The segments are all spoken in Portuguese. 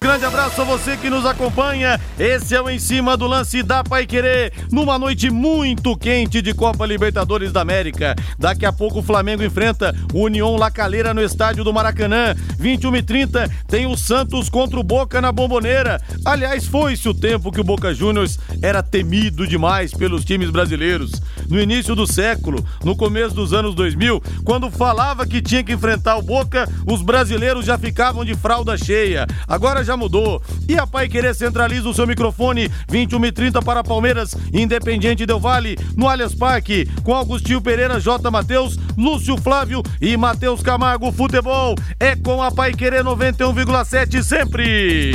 Grande abraço a você que nos acompanha. Esse é o Em Cima do Lance da Pai Querer, numa noite muito quente de Copa Libertadores da América. Daqui a pouco o Flamengo enfrenta o União La Calera no estádio do Maracanã. 21 e 30 tem o Santos contra o Boca na Bomboneira. Aliás, foi-se o tempo que o Boca Juniors era temido demais pelos times brasileiros. No início do século, no começo dos anos 2000, quando falava que tinha que enfrentar o Boca, os brasileiros já ficavam de fralda cheia. Agora já mudou. E a Pai Querer centraliza o seu microfone 21 e 30 para Palmeiras, Independiente Del Vale, no Allianz Parque, com Augustinho Pereira, J. Matheus, Lúcio Flávio e Matheus Camargo. Futebol é com a Pai Querer 91,7 sempre.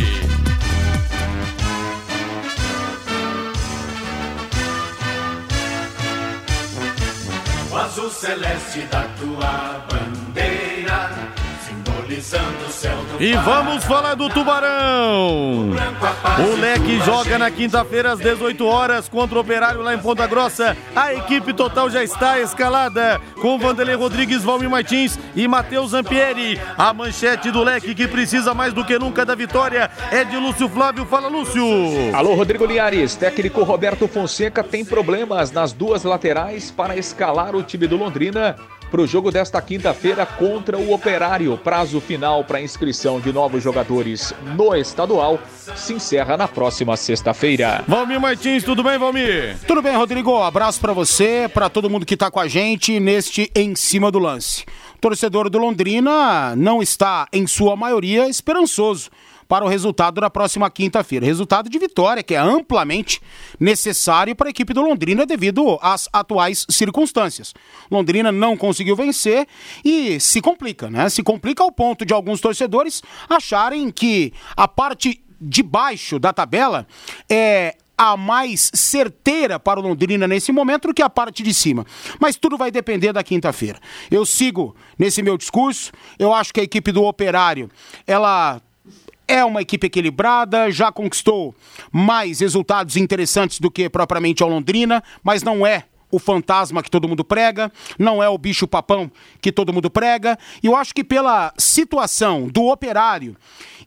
O azul celeste da tua bandeira, simbolizando E vamos falar do Tubarão. O Leque joga na quinta-feira às 18 horas contra o Operário lá em Ponta Grossa. A equipe total já está escalada com Vanderlei Rodrigues, Valmir Martins e Matheus Zampieri. A manchete do Leque que precisa mais do que nunca da vitória é de Lúcio Flávio. Fala, Lúcio. Alô, Rodrigo Linhares. Técnico Roberto Fonseca tem problemas nas duas laterais para escalar o time do Londrina para o jogo desta quinta-feira contra o Operário. Prazo final para inscrição de novos jogadores no estadual se encerra na próxima sexta-feira. Valmir Martins, tudo bem, Valmir? Tudo bem, Rodrigo? Abraço para você, para todo mundo que tá com a gente neste Em Cima do Lance. O torcedor do Londrina não está, em sua maioria, esperançoso para o resultado da próxima quinta-feira. Resultado de vitória, que é amplamente necessário para a equipe do Londrina devido às atuais circunstâncias. Londrina não conseguiu vencer e se complica, né? Se complica ao ponto de alguns torcedores acharem que a parte de baixo da tabela é a mais certeira para o Londrina nesse momento do que a parte de cima. Mas tudo vai depender da quinta-feira. Eu sigo nesse meu discurso. Eu acho que a equipe do Operário, ela é uma equipe equilibrada, já conquistou mais resultados interessantes do que propriamente a Londrina, mas não é o fantasma que todo mundo prega, não é o bicho papão que todo mundo prega. E eu acho que pela situação do operário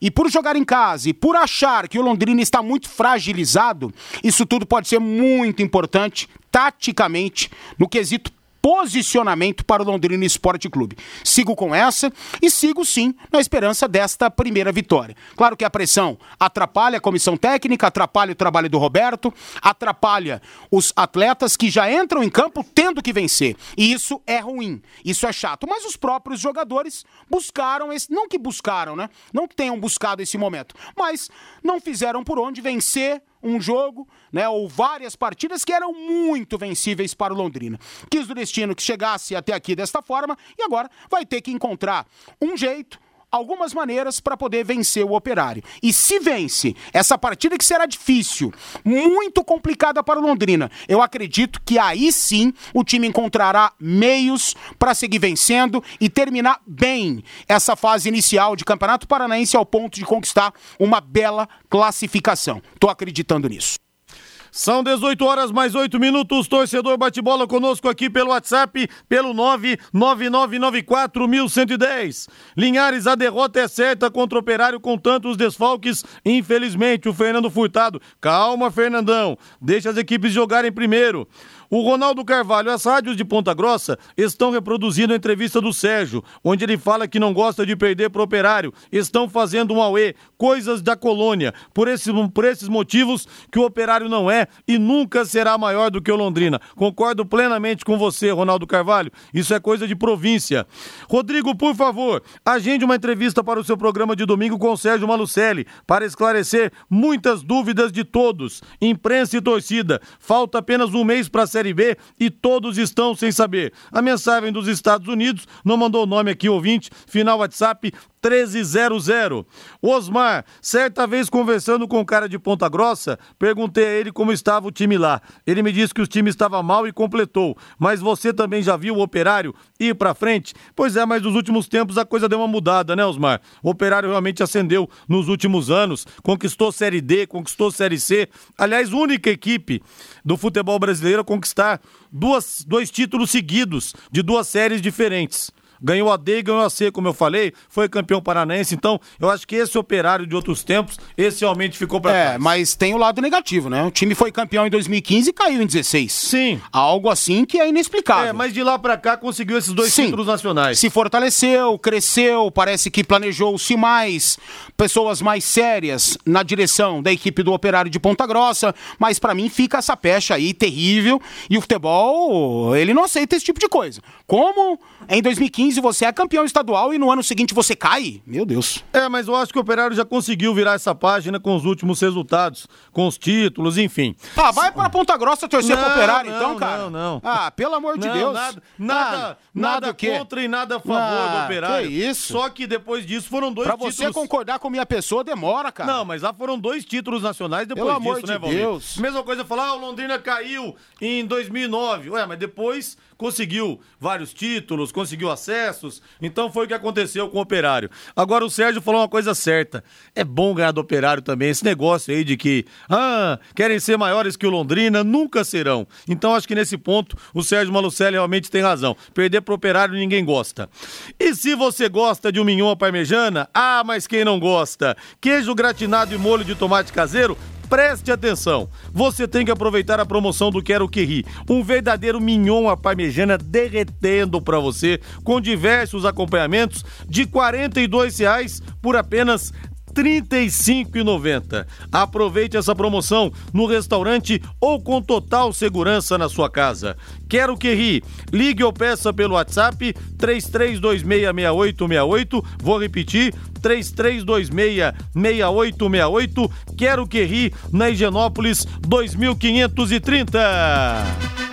e por jogar em casa e por achar que o Londrina está muito fragilizado, isso tudo pode ser muito importante taticamente no quesito posicionamento para o Londrina Esporte Clube. Sigo com essa e sigo sim na esperança desta primeira vitória. Claro que a pressão atrapalha a comissão técnica, atrapalha o trabalho do Roberto, atrapalha os atletas que já entram em campo tendo que vencer. E isso é ruim, isso é chato. Mas os próprios jogadores buscaram esse, não que buscaram, né? Não que tenham buscado esse momento, mas não fizeram por onde vencer um jogo, né, ou várias partidas que eram muito vencíveis para o Londrina. Quis do destino que chegasse até aqui desta forma e agora vai ter que encontrar um jeito, algumas maneiras para poder vencer o Operário. E se vence essa partida que será difícil, muito complicada para o Londrina, eu acredito que aí sim o time encontrará meios para seguir vencendo e terminar bem essa fase inicial de Campeonato Paranaense ao ponto de conquistar uma bela classificação. Tô acreditando nisso. São 18 horas mais 8 minutos. Torcedor bate bola conosco aqui pelo WhatsApp, pelo 999941110. Linhares, a derrota é certa contra o Operário com tantos desfalques. Infelizmente, o Fernando Furtado. Calma, Fernandão. Deixa as equipes jogarem primeiro. O Ronaldo Carvalho, as rádios de Ponta Grossa estão reproduzindo a entrevista do Sérgio, onde ele fala que não gosta de perder pro operário. Estão fazendo um auê, coisas da colônia. Por, esse, por esses motivos que o operário não é e nunca será maior do que o Londrina. Concordo plenamente com você, Ronaldo Carvalho. Isso é coisa de província. Rodrigo, por favor, agende uma entrevista para o seu programa de domingo com o Sérgio Malucelli para esclarecer muitas dúvidas de todos, imprensa e torcida. Falta apenas um mês para a B e todos estão sem saber. A mensagem dos Estados Unidos não mandou o nome aqui, ouvinte, final WhatsApp 1300. Osmar, certa vez conversando com um cara de Ponta Grossa, perguntei a ele como estava o time lá. Ele me disse que o time estava mal e completou. Mas você também já viu o Operário ir para frente? Pois é, mas nos últimos tempos a coisa deu uma mudada, né, Osmar? O Operário realmente acendeu nos últimos anos, conquistou Série D, conquistou Série C. Aliás, única equipe do futebol brasileiro a conquistar duas, dois títulos seguidos de duas séries diferentes ganhou a D e ganhou a C, como eu falei, foi campeão paranaense. Então, eu acho que esse operário de outros tempos, esse realmente ficou para É, trás. mas tem o lado negativo, né? O time foi campeão em 2015 e caiu em 16. Sim. Algo assim que é inexplicável. É, mas de lá para cá conseguiu esses dois Sim. títulos nacionais. Se fortaleceu, cresceu, parece que planejou-se mais, pessoas mais sérias na direção da equipe do Operário de Ponta Grossa, mas para mim fica essa pecha aí terrível e o futebol, ele não aceita esse tipo de coisa. Como em 2015 você é campeão estadual e no ano seguinte você cai? Meu Deus. É, mas eu acho que o Operário já conseguiu virar essa página com os últimos resultados, com os títulos, enfim. Ah, vai pra Ponta Grossa torcer não, pro Operário não, então, cara. Não, não. Ah, pelo amor de não, Deus. Nada, nada, ah, nada, nada contra e nada a favor ah, do Operário. Que isso? Só que depois disso foram dois pra títulos. Pra você concordar com minha pessoa demora, cara. Não, mas lá foram dois títulos nacionais depois pelo disso, amor de né, Valdir? Deus. Mesma coisa falar, ah, o Londrina caiu em 2009. Ué, mas depois conseguiu vários títulos, conseguiu acessos. Então foi o que aconteceu com o Operário. Agora o Sérgio falou uma coisa certa. É bom ganhar do Operário também. Esse negócio aí de que, ah, querem ser maiores que o Londrina, nunca serão. Então acho que nesse ponto o Sérgio Malucelli realmente tem razão. Perder pro Operário ninguém gosta. E se você gosta de um mignon parmejana, ah, mas quem não gosta? Queijo gratinado e molho de tomate caseiro, Preste atenção, você tem que aproveitar a promoção do Quero Que Ri, um verdadeiro mignon à parmejana derretendo para você, com diversos acompanhamentos de R$ 42,00 por apenas R$ 35,90. Aproveite essa promoção no restaurante ou com total segurança na sua casa. Quero que ri. Ligue ou peça pelo WhatsApp 33266868. Vou repetir: 33266868. Quero que ri na Higienópolis 2530.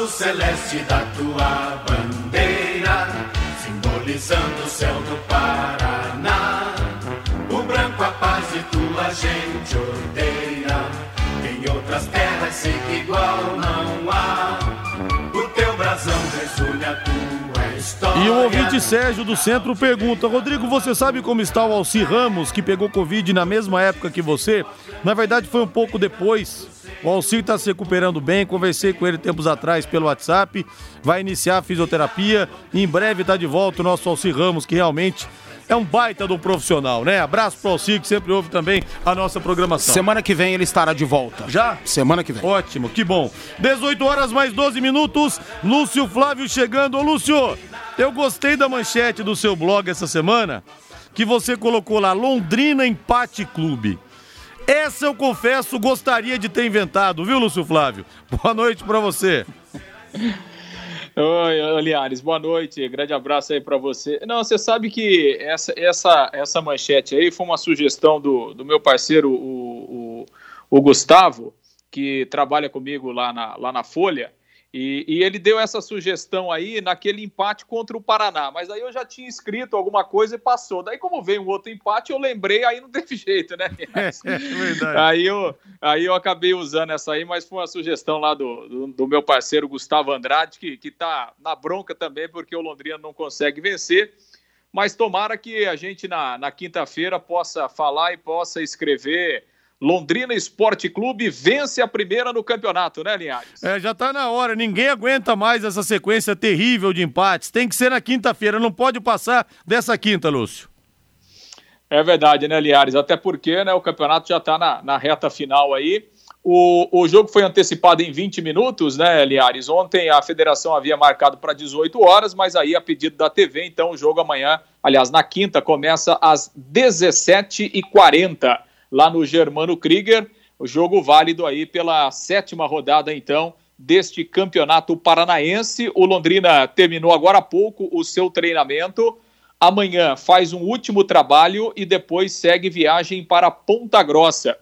Azul celeste da tua bandeira, simbolizando o céu do Paraná. O branco a paz e tua gente E o ouvinte Sérgio do Centro pergunta: Rodrigo, você sabe como está o Alci Ramos, que pegou Covid na mesma época que você? Na verdade, foi um pouco depois. O Alcir está se recuperando bem, conversei com ele tempos atrás pelo WhatsApp, vai iniciar a fisioterapia e em breve está de volta o nosso Alcir Ramos, que realmente é um baita do profissional, né? Abraço pro Alcir, que sempre ouve também a nossa programação. Semana que vem ele estará de volta. Já? Semana que vem. Ótimo, que bom. 18 horas mais 12 minutos, Lúcio Flávio chegando. Ô Lúcio, eu gostei da manchete do seu blog essa semana, que você colocou lá, Londrina Empate Clube. Essa eu confesso, gostaria de ter inventado, viu, Lúcio Flávio? Boa noite para você. Oi, Liares, boa noite, grande abraço aí para você. Não, você sabe que essa, essa, essa manchete aí foi uma sugestão do, do meu parceiro, o, o, o Gustavo, que trabalha comigo lá na, lá na Folha, e, e, ele deu essa sugestão aí naquele empate contra o Paraná, mas aí eu já tinha escrito alguma coisa e passou. Daí, como veio um outro empate, eu lembrei, aí não teve jeito, né? É, verdade. Aí eu, aí eu acabei usando essa aí, mas foi uma sugestão lá do, do, do, meu parceiro Gustavo Andrade, que, que tá na bronca também, porque o Londrina não consegue vencer. Mas tomara que a gente na, na quinta-feira possa falar e possa escrever Londrina Esporte Clube vence a primeira no campeonato, né, Linhares? É, já tá na hora. Ninguém aguenta mais essa sequência terrível de empates. Tem que ser na quinta-feira, não pode passar dessa quinta, Lúcio. É verdade, né, Linhares? Até porque né, o campeonato já tá na, na reta final aí. O, o jogo foi antecipado em 20 minutos, né, Linhares? Ontem a federação havia marcado para 18 horas, mas aí a pedido da TV, então o jogo amanhã, aliás, na quinta, começa às 17h40 lá no Germano Krieger. O jogo válido aí pela sétima rodada, então, deste campeonato paranaense. O Londrina terminou agora há pouco o seu treinamento. Amanhã faz um último trabalho e depois segue viagem para Ponta Grossa.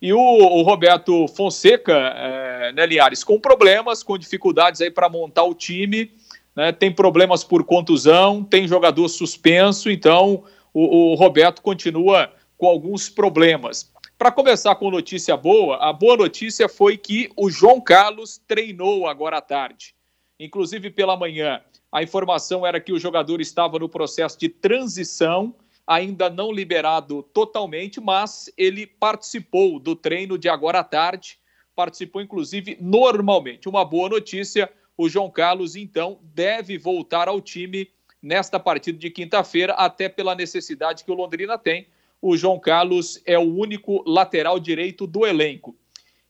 E o, o Roberto Fonseca, é, né, Liares, com problemas, com dificuldades aí para montar o time, né, tem problemas por contusão, tem jogador suspenso, então o, o Roberto continua com alguns problemas. Para começar com notícia boa, a boa notícia foi que o João Carlos treinou agora à tarde. Inclusive pela manhã, a informação era que o jogador estava no processo de transição, ainda não liberado totalmente, mas ele participou do treino de agora à tarde, participou inclusive normalmente. Uma boa notícia, o João Carlos então deve voltar ao time nesta partida de quinta-feira, até pela necessidade que o Londrina tem o João Carlos é o único lateral direito do elenco.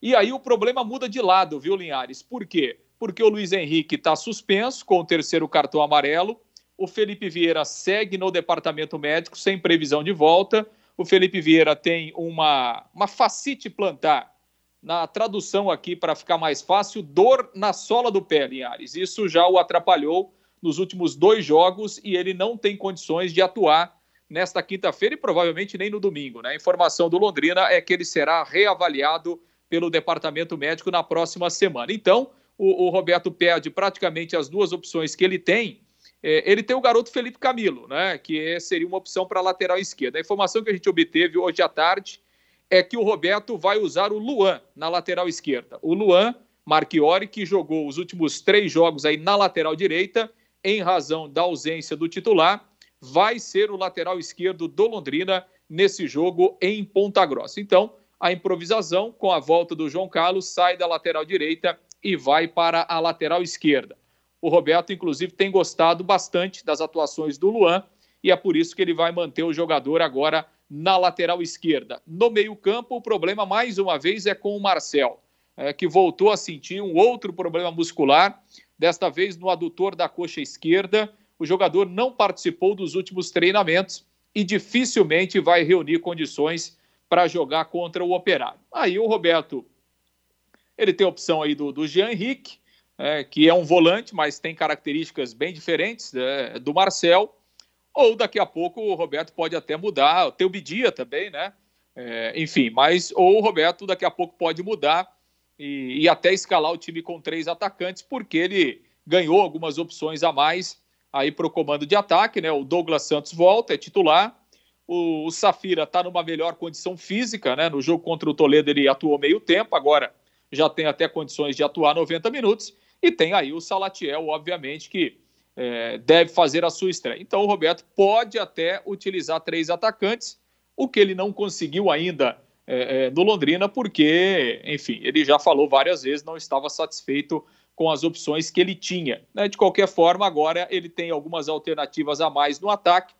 E aí o problema muda de lado, viu, Linhares? Por quê? Porque o Luiz Henrique está suspenso com o terceiro cartão amarelo. O Felipe Vieira segue no departamento médico sem previsão de volta. O Felipe Vieira tem uma, uma facite plantar. Na tradução aqui, para ficar mais fácil, dor na sola do pé, Linhares. Isso já o atrapalhou nos últimos dois jogos e ele não tem condições de atuar nesta quinta-feira e provavelmente nem no domingo. Né? A informação do Londrina é que ele será reavaliado pelo departamento médico na próxima semana. Então, o, o Roberto perde praticamente as duas opções que ele tem. É, ele tem o garoto Felipe Camilo, né, que seria uma opção para lateral esquerda. A informação que a gente obteve hoje à tarde é que o Roberto vai usar o Luan na lateral esquerda. O Luan Marchiori, que jogou os últimos três jogos aí na lateral direita, em razão da ausência do titular, vai ser o lateral esquerdo do Londrina nesse jogo em Ponta Grossa. Então, a improvisação com a volta do João Carlos sai da lateral direita e vai para a lateral esquerda. O Roberto, inclusive, tem gostado bastante das atuações do Luan e é por isso que ele vai manter o jogador agora na lateral esquerda. No meio-campo, o problema, mais uma vez, é com o Marcel, é, que voltou a sentir um outro problema muscular, desta vez no adutor da coxa esquerda o jogador não participou dos últimos treinamentos e dificilmente vai reunir condições para jogar contra o Operário. Aí o Roberto, ele tem a opção aí do, do Jean Henrique, é, que é um volante, mas tem características bem diferentes é, do Marcel. Ou daqui a pouco o Roberto pode até mudar, tem o Bidia também, né? É, enfim, mas ou o Roberto daqui a pouco pode mudar e, e até escalar o time com três atacantes, porque ele ganhou algumas opções a mais aí para o comando de ataque, né? O Douglas Santos volta, é titular. O, o Safira está numa melhor condição física, né? No jogo contra o Toledo ele atuou meio tempo, agora já tem até condições de atuar 90 minutos. E tem aí o Salatiel, obviamente, que é, deve fazer a sua estreia. Então o Roberto pode até utilizar três atacantes, o que ele não conseguiu ainda é, é, no Londrina, porque, enfim, ele já falou várias vezes, não estava satisfeito com as opções que ele tinha. Né? De qualquer forma, agora ele tem algumas alternativas a mais no ataque.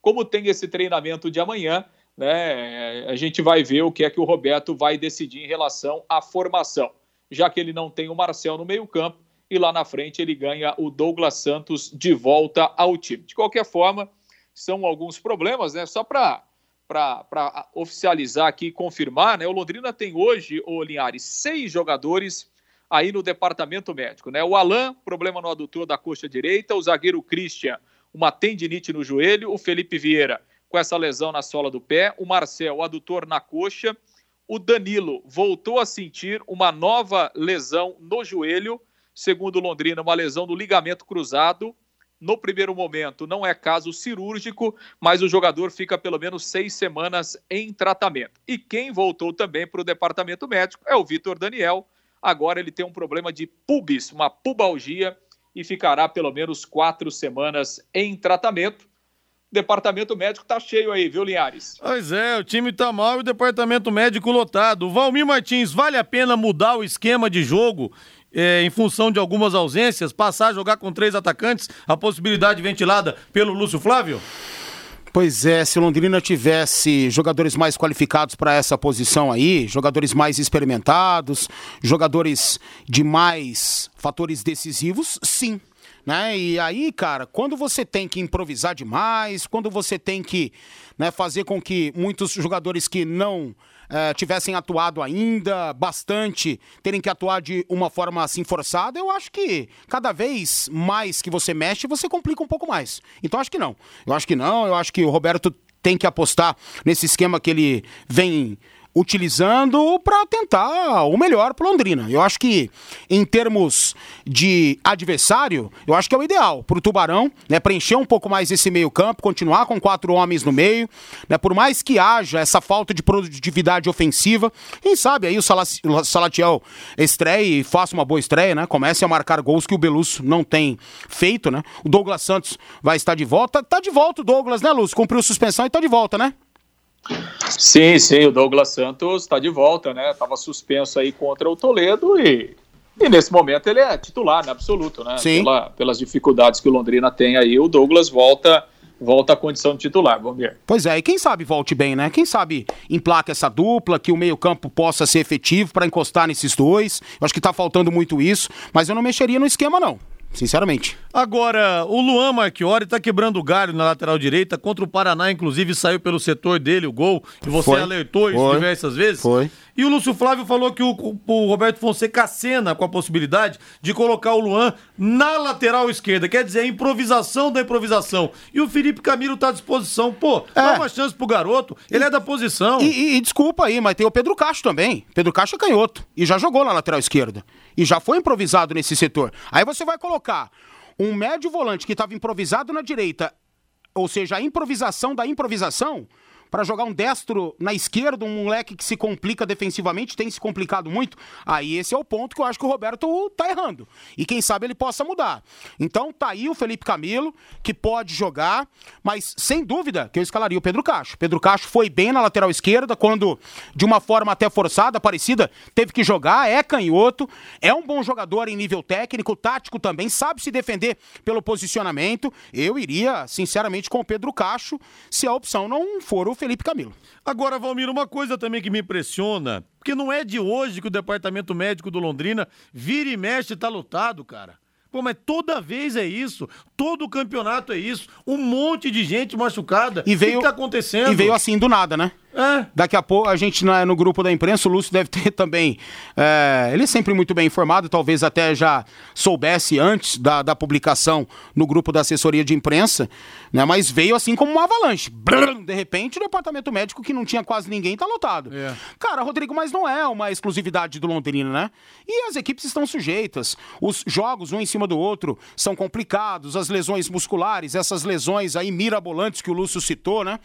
Como tem esse treinamento de amanhã, né, a gente vai ver o que é que o Roberto vai decidir em relação à formação, já que ele não tem o Marcel no meio-campo e lá na frente ele ganha o Douglas Santos de volta ao time. De qualquer forma, são alguns problemas, né? Só para oficializar aqui e confirmar, né? O Londrina tem hoje, o Linhares, seis jogadores aí no departamento médico, né? O Alain, problema no adutor da coxa direita, o zagueiro Christian, uma tendinite no joelho, o Felipe Vieira com essa lesão na sola do pé, o Marcel, o adutor na coxa, o Danilo voltou a sentir uma nova lesão no joelho, segundo Londrina, uma lesão do ligamento cruzado. No primeiro momento, não é caso cirúrgico, mas o jogador fica pelo menos seis semanas em tratamento. E quem voltou também para o departamento médico é o Vitor Daniel, Agora ele tem um problema de pubis, uma pubalgia, e ficará pelo menos quatro semanas em tratamento. O departamento médico tá cheio aí, viu, Linhares? Pois é, o time tá mal e o departamento médico lotado. Valmir Martins, vale a pena mudar o esquema de jogo é, em função de algumas ausências, passar a jogar com três atacantes, a possibilidade ventilada pelo Lúcio Flávio? Pois é, se Londrina tivesse jogadores mais qualificados para essa posição aí, jogadores mais experimentados, jogadores de mais fatores decisivos, sim. Né? E aí, cara, quando você tem que improvisar demais, quando você tem que né, fazer com que muitos jogadores que não uh, tivessem atuado ainda bastante, terem que atuar de uma forma assim forçada, eu acho que cada vez mais que você mexe, você complica um pouco mais. Então acho que não. Eu acho que não, eu acho que o Roberto tem que apostar nesse esquema que ele vem utilizando para tentar o melhor para Londrina. Eu acho que em termos de adversário, eu acho que é o ideal para o Tubarão, né, preencher um pouco mais esse meio-campo, continuar com quatro homens no meio, né, por mais que haja essa falta de produtividade ofensiva, quem sabe aí o Salatiel estreie e faça uma boa estreia, né? Comece a marcar gols que o Belusso não tem feito, né? O Douglas Santos vai estar de volta. Tá de volta o Douglas, né, Lúcio? Cumpriu suspensão e tá de volta, né? Sim, sim, o Douglas Santos está de volta, né? Tava suspenso aí contra o Toledo e, e nesse momento ele é titular, né? Absoluto, né? Sim. Pela, pelas dificuldades que o Londrina tem aí, o Douglas volta volta à condição de titular, vamos ver. Pois é, e quem sabe volte bem, né? Quem sabe emplaca essa dupla, que o meio-campo possa ser efetivo para encostar nesses dois. Eu acho que tá faltando muito isso, mas eu não mexeria no esquema, não sinceramente. Agora, o Luan Marchiori tá quebrando o galho na lateral direita, contra o Paraná, inclusive saiu pelo setor dele o gol, e você Foi. alertou Foi. diversas vezes. Foi. E o Lúcio Flávio falou que o, o, Roberto Fonseca cena com a possibilidade de colocar o Luan na lateral esquerda, quer dizer, a improvisação da improvisação. E o Felipe Camilo tá à disposição. Pô, é. dá uma chance pro garoto, ele e, é da posição. E, e, e, desculpa aí, mas tem o Pedro Castro também. Pedro Castro é canhoto e já jogou na lateral esquerda. E já foi improvisado nesse setor. Aí você vai colocar um médio volante que estava improvisado na direita, ou seja, a improvisação da improvisação para jogar um destro na esquerda, um moleque que se complica defensivamente, tem se complicado muito, aí esse é o ponto que eu acho que o Roberto tá errando. E quem sabe ele possa mudar. Então tá aí o Felipe Camilo, que pode jogar, mas sem dúvida que eu escalaria o Pedro Cacho. Pedro Cacho foi bem na lateral esquerda, quando de uma forma até forçada, parecida, teve que jogar, é canhoto, é um bom jogador em nível técnico, tático também, sabe se defender pelo posicionamento. Eu iria, sinceramente, com o Pedro Cacho, se a opção não for o Felipe Camilo. Agora, Valmir, uma coisa também que me impressiona, porque não é de hoje que o departamento médico do Londrina vira e mexe e tá lotado, cara. Pô, mas toda vez é isso. Todo campeonato é isso. Um monte de gente machucada. E veio, o que tá acontecendo? E veio assim do nada, né? É. Daqui a pouco a gente no grupo da imprensa, o Lúcio deve ter também. É, ele é sempre muito bem informado, talvez até já soubesse antes da, da publicação no grupo da assessoria de imprensa, né? Mas veio assim como uma avalanche. de repente, o departamento médico que não tinha quase ninguém tá lotado. É. Cara, Rodrigo, mas não é uma exclusividade do Londrina, né? E as equipes estão sujeitas. Os jogos, um em cima do outro, são complicados. As lesões musculares, essas lesões aí mirabolantes que o Lúcio citou, né?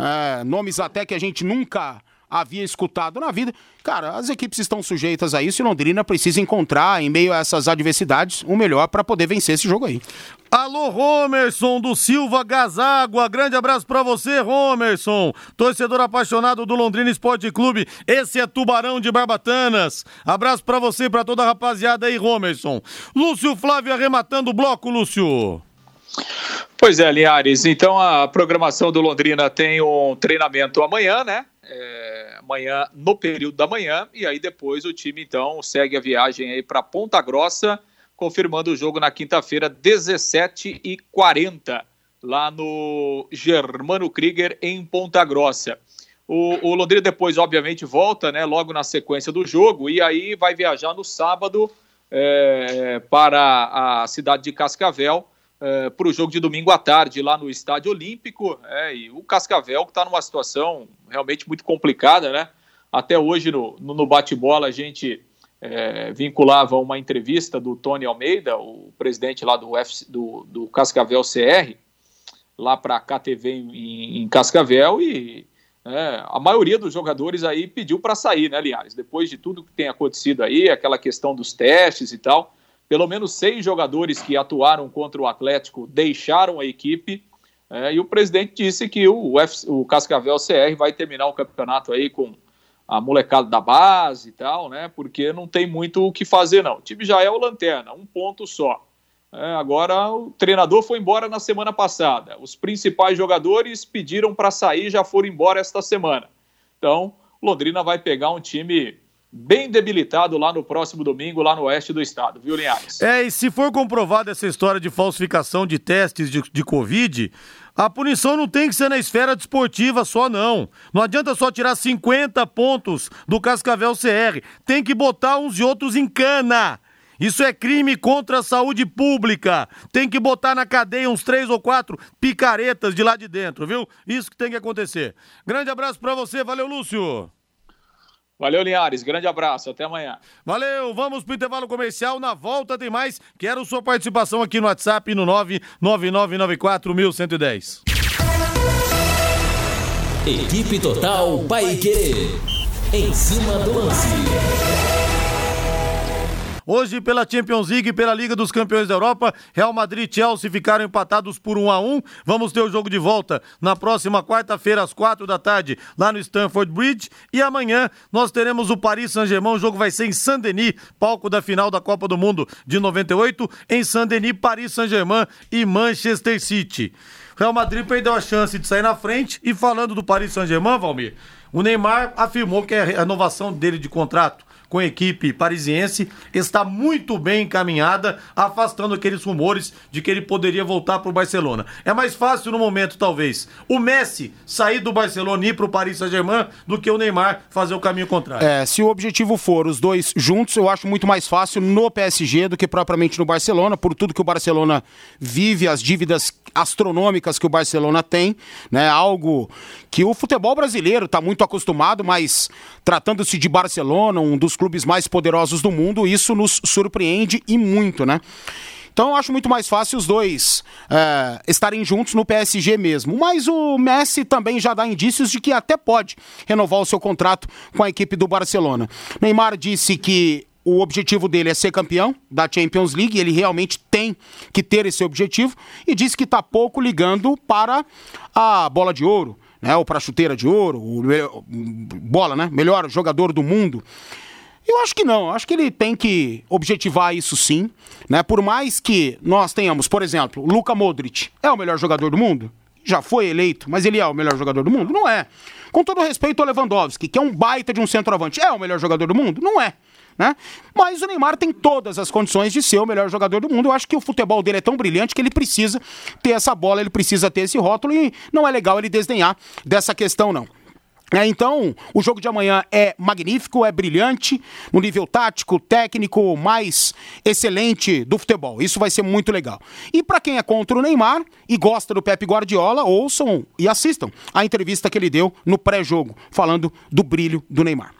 é, nomes até que a gente nunca havia escutado na vida. Cara, as equipes estão sujeitas a isso e Londrina precisa encontrar, em meio a essas adversidades, o melhor para poder vencer esse jogo aí. Alô, Romerson do Silva Gazágua. Grande abraço para você, Romerson. Torcedor apaixonado do Londrina Esporte Clube. Esse é Tubarão de Barbatanas. Abraço para você e para toda a rapaziada aí, Romerson. Lúcio Flávio arrematando o bloco, Lúcio. Pois é, Linhares. Então a programação do Londrina tem um treinamento amanhã, né? É, amanhã, no período da manhã, e aí depois o time então segue a viagem aí para Ponta Grossa, confirmando o jogo na quinta-feira, 17h40, lá no Germano Krieger, em Ponta Grossa. O, o, Londrina depois, obviamente, volta, né, logo na sequência do jogo, e aí vai viajar no sábado é, para a cidade de Cascavel é, para o jogo de domingo à tarde lá no Estádio Olímpico. É, e o Cascavel que está numa situação realmente muito complicada, né? Até hoje no, no bate-bola a gente é, vinculava uma entrevista do Tony Almeida, o presidente lá do, F, do, do Cascavel CR, lá para a KTV em, em Cascavel e é, a maioria dos jogadores aí pediu para sair, né, Linhares? Depois de tudo que tem acontecido aí, aquela questão dos testes e tal, pelo menos seis jogadores que atuaram contra o Atlético deixaram a equipe. É, e o presidente disse que o, F, o Cascavel CR vai terminar o campeonato aí com a molecada da base e tal, né? Porque não tem muito o que fazer, não. O time já é o lanterna, um ponto só. É, agora o treinador foi embora na semana passada. Os principais jogadores pediram para sair, já foram embora esta semana. Então, Londrina vai pegar um time bem debilitado lá no próximo domingo, lá no oeste do estado, viu, Linhares? É, e se for comprovada essa história de falsificação de testes de, de Covid, a punição não tem que ser na esfera desportiva só, não. Não adianta só tirar 50 pontos do Cascavel CR. Tem que botar uns e outros em cana. Isso é crime contra a saúde pública. Tem que botar na cadeia uns três ou quatro picaretas de lá de dentro, viu? Isso que tem que acontecer. Grande abraço para você, valeu, Lúcio. Valeu, Linhares. Grande abraço. Até amanhã. Valeu. Vamos pro intervalo comercial. Na volta tem mais. Quero sua participação aqui no WhatsApp no 999941110. Equipe Total Paique. Em cima do lance. Hoje, pela Champions League e pela Liga dos Campeões da Europa, Real Madrid e Chelsea ficaram empatados por 1 a 1 Vamos ter o jogo de volta na próxima quarta-feira, às quatro da tarde, lá no Stamford Bridge. E amanhã nós teremos o Paris Saint-Germain. O jogo vai ser em Saint-Denis, palco da final da Copa do Mundo de 98. Em Saint-Denis, Paris Saint-Germain e Manchester City. Real Madrid perdeu a chance de sair na frente. E falando do Paris Saint-Germain, Valmir, o Neymar afirmou que a renovação dele de contrato com a equipe parisiense está muito bem encaminhada, afastando aqueles rumores de que ele poderia voltar para o Barcelona. É mais fácil no momento, talvez, o Messi sair do Barcelona e ir para o Paris Saint-Germain do que o Neymar fazer o caminho contrário. É, se o objetivo for os dois juntos, eu acho muito mais fácil no PSG do que propriamente no Barcelona, por tudo que o Barcelona vive, as dívidas astronômicas que o Barcelona tem, né? Algo que o futebol brasileiro está muito acostumado, mas tratando-se de Barcelona, um dos clubes mais poderosos do mundo, isso nos surpreende e muito, né? Então eu acho muito mais fácil os dois é, estarem juntos no PSG mesmo. Mas o Messi também já dá indícios de que até pode renovar o seu contrato com a equipe do Barcelona. Neymar disse que o objetivo dele é ser campeão da Champions League, ele realmente tem que ter esse objetivo, e disse que está pouco ligando para a bola de ouro, né, ou para a chuteira de ouro, o, bola, né, melhor jogador do mundo. Eu acho que não, acho que ele tem que objetivar isso sim, né? Por mais que nós tenhamos, por exemplo, Luka Modric é o melhor jogador do mundo, já foi eleito, mas ele é o melhor jogador do mundo? Não é. Com todo respeito ao Lewandowski, que é um baita de um centroavante, é o melhor jogador do mundo? Não é. Né? Mas o Neymar tem todas as condições de ser o melhor jogador do mundo. Eu acho que o futebol dele é tão brilhante que ele precisa ter essa bola, ele precisa ter esse rótulo e não é legal ele desdenhar dessa questão, não. É, então, o jogo de amanhã é magnífico, é brilhante, no nível tático, técnico mais excelente do futebol. Isso vai ser muito legal. E para quem é contra o Neymar e gosta do Pepe Guardiola, ouçam e assistam a entrevista que ele deu no pré-jogo, falando do brilho do Neymar.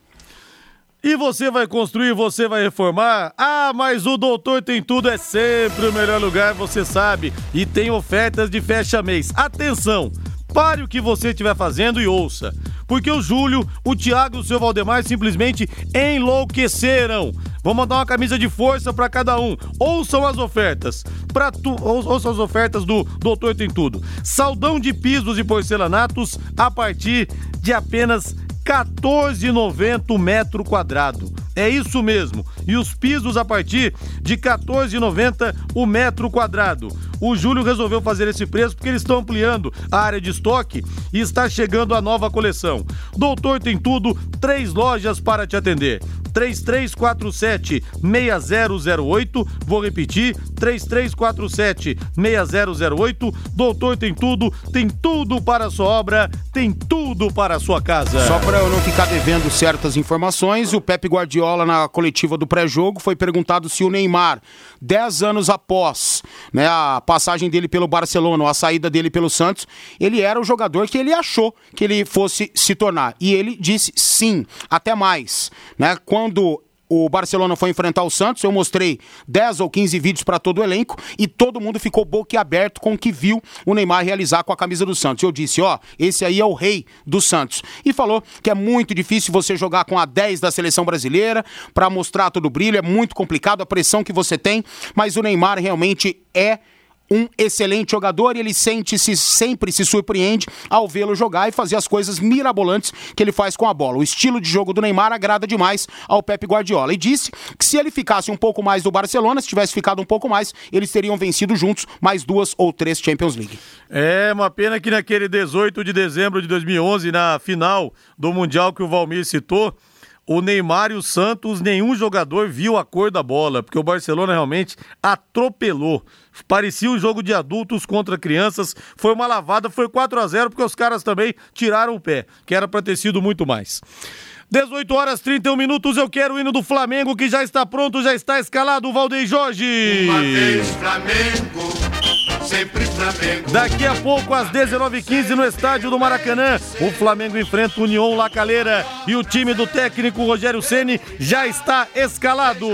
E você vai construir, você vai reformar? Ah, mas o Doutor Tem Tudo é sempre o melhor lugar, você sabe. E tem ofertas de fecha mês. Atenção! Pare o que você estiver fazendo e ouça. Porque o Júlio, o Thiago e o seu Valdemar simplesmente enlouqueceram. Vou mandar uma camisa de força para cada um. Ouçam as ofertas. Pra tu, ouçam as ofertas do Doutor Tem Tudo. Saldão de pisos e porcelanatos a partir de apenas 14,90 metro quadrado. É isso mesmo. E os pisos a partir de 14,90 o metro quadrado. O Júlio resolveu fazer esse preço porque eles estão ampliando a área de estoque e está chegando a nova coleção. Doutor tem tudo, três lojas para te atender. 3347 6008. Vou repetir: 3347 6008. Doutor tem tudo, tem tudo para a sua obra, tem tudo para a sua casa. Só para eu não ficar devendo certas informações, o Pepe Guardiola, na coletiva do pré-jogo, foi perguntado se o Neymar, 10 anos após né, a passagem dele pelo Barcelona, ou a saída dele pelo Santos, ele era o jogador que ele achou que ele fosse se tornar. E ele disse sim, até mais. Né? Quando o Barcelona foi enfrentar o Santos, eu mostrei 10 ou 15 vídeos para todo o elenco e todo mundo ficou boquiaberto com o que viu o Neymar realizar com a camisa do Santos. Eu disse, ó, esse aí é o rei do Santos. E falou que é muito difícil você jogar com a 10 da seleção brasileira para mostrar todo o brilho, é muito complicado a pressão que você tem, mas o Neymar realmente é um excelente jogador e ele sente-se sempre se surpreende ao vê-lo jogar e fazer as coisas mirabolantes que ele faz com a bola. O estilo de jogo do Neymar agrada demais ao Pepe Guardiola e disse que se ele ficasse um pouco mais do Barcelona, se tivesse ficado um pouco mais, eles teriam vencido juntos mais duas ou três Champions League. É uma pena que naquele 18 de dezembro de 2011, na final do Mundial que o Valmir citou, o Neymar e o Santos, nenhum jogador viu a cor da bola, porque o Barcelona realmente atropelou. Parecia um jogo de adultos contra crianças. Foi uma lavada, foi 4 a 0 porque os caras também tiraram o pé, que era para ter sido muito mais. 18 horas 31 minutos, eu quero o hino do Flamengo que já está pronto, já está escalado Valdeir Jorge. Uma vez Flamengo sempre Flamengo. Daqui a pouco, às 19h15, no estádio do Maracanã, o Flamengo enfrenta o União La Calera e o time do técnico Rogério Ceni já está escalado.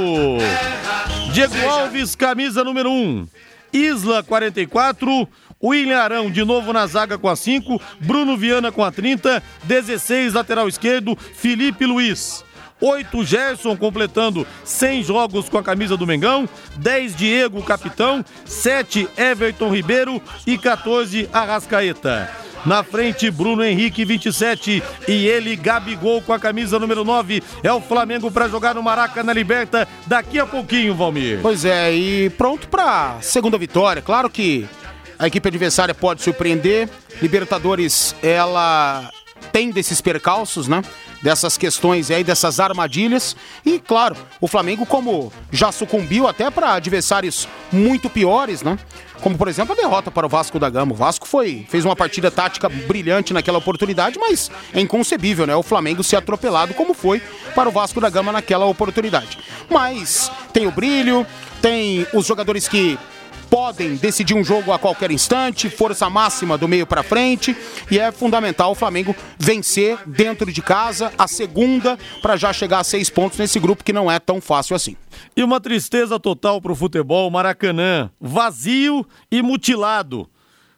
Diego Alves, camisa número 1. Isla 44. William Arão de novo na zaga com a 5, Bruno Viana com a 30, 16 lateral esquerdo, Felipe Luiz. 8 Gerson completando 100 jogos com a camisa do Mengão, 10 Diego capitão, 7 Everton Ribeiro e 14 Arrascaeta. Na frente, Bruno Henrique, 27. E ele, Gabigol, com a camisa número 9. É o Flamengo para jogar no Maracanã Liberta daqui a pouquinho, Valmir. Pois é, e pronto para segunda vitória. Claro que a equipe adversária pode surpreender. Libertadores, ela tem desses percalços, né? Dessas questões aí, dessas armadilhas. E, claro, o Flamengo, como já sucumbiu até para adversários muito piores, né? Como, por exemplo, a derrota para o Vasco da Gama. O Vasco foi, fez uma partida tática brilhante naquela oportunidade, mas é inconcebível, né? O Flamengo ser atropelado como foi para o Vasco da Gama naquela oportunidade. Mas tem o brilho, tem os jogadores que podem decidir um jogo a qualquer instante, força máxima do meio para frente, e é fundamental o Flamengo vencer dentro de casa a segunda para já chegar a seis pontos nesse grupo que não é tão fácil assim. E uma tristeza total para o futebol Maracanã, vazio e mutilado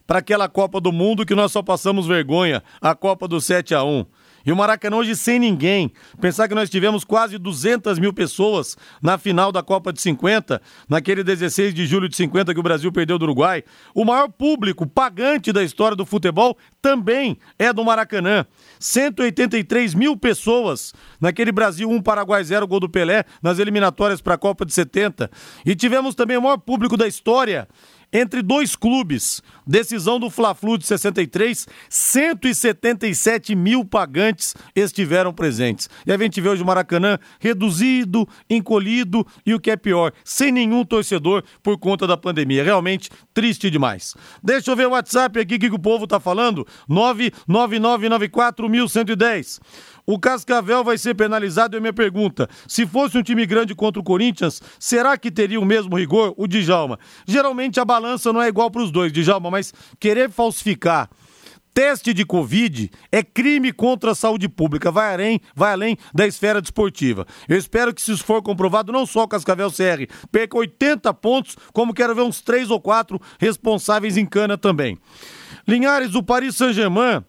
para aquela Copa do Mundo que nós só passamos vergonha, a Copa do 7 a 1. E o Maracanã hoje sem ninguém. Pensar que nós tivemos quase 200 mil pessoas na final da Copa de 50, naquele 16 de julho de 50 que o Brasil perdeu do Uruguai. O maior público pagante da história do futebol também é do Maracanã. 183 mil pessoas naquele Brasil 1, Paraguai 0, gol do Pelé, nas eliminatórias para a Copa de 70. E tivemos também o maior público da história entre dois clubes. Decisão do Fla-Flu de 63, 177 mil pagantes estiveram presentes. E a gente vê hoje o Maracanã reduzido, encolhido e o que é pior, sem nenhum torcedor por conta da pandemia. Realmente triste demais. Deixa eu ver o WhatsApp aqui, que, o povo tá falando? 999941110. O Cascavel vai ser penalizado a minha pergunta: se fosse um time grande contra o Corinthians, será que teria o mesmo rigor? O Djalma. Geralmente a balança não é igual para os dois, Djalma, mas querer falsificar teste de Covid é crime contra a saúde pública, vai além, vai além da esfera desportiva. Eu espero que, se isso for comprovado, não só o Cascavel CR perca 80 pontos, como quero ver uns 3 ou 4 responsáveis em cana também. Linhares, o Paris Saint-Germain